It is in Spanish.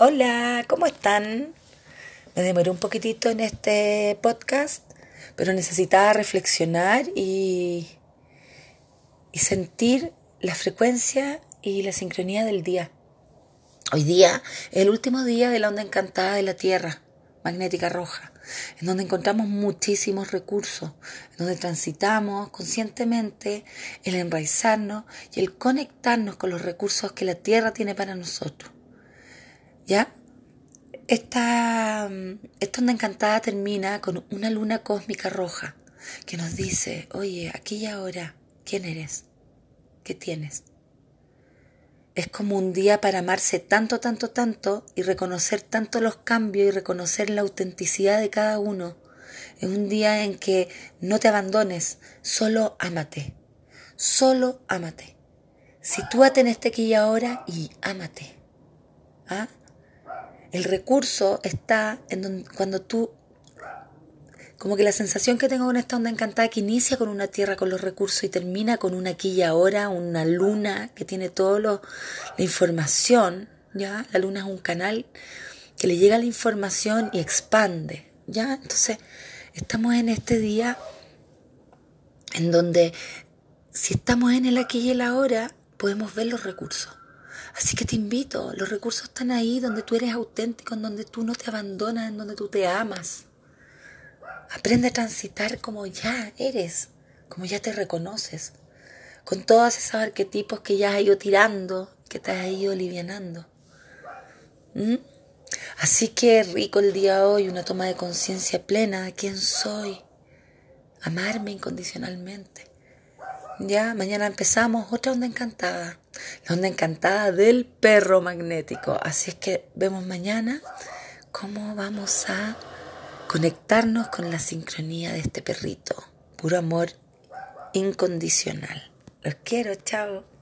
Hola, ¿cómo están? Me demoré un poquitito en este podcast, pero necesitaba reflexionar y, y sentir la frecuencia y la sincronía del día. Hoy día es el último día de la onda encantada de la Tierra, magnética roja, en donde encontramos muchísimos recursos, en donde transitamos conscientemente el enraizarnos y el conectarnos con los recursos que la Tierra tiene para nosotros. ¿Ya? Esta, esta onda encantada termina con una luna cósmica roja que nos dice, oye, aquí y ahora, ¿quién eres? ¿Qué tienes? Es como un día para amarse tanto, tanto, tanto y reconocer tanto los cambios y reconocer la autenticidad de cada uno. Es un día en que no te abandones, solo ámate, solo ámate. Sitúate en este aquí y ahora y ámate. ¿Ah? El recurso está en donde, cuando tú, como que la sensación que tengo con esta onda encantada que inicia con una tierra con los recursos y termina con una aquí y ahora, una luna que tiene toda la información, ¿ya? La luna es un canal que le llega la información y expande, ¿ya? Entonces, estamos en este día en donde si estamos en el aquí y el ahora, podemos ver los recursos. Así que te invito, los recursos están ahí donde tú eres auténtico, en donde tú no te abandonas, en donde tú te amas. Aprende a transitar como ya eres, como ya te reconoces, con todos esos arquetipos que ya has ido tirando, que te has ido alivianando. ¿Mm? Así que rico el día hoy, una toma de conciencia plena de quién soy, amarme incondicionalmente. Ya, mañana empezamos otra onda encantada la onda encantada del perro magnético. Así es que vemos mañana cómo vamos a conectarnos con la sincronía de este perrito. Puro amor incondicional. Los quiero, chao.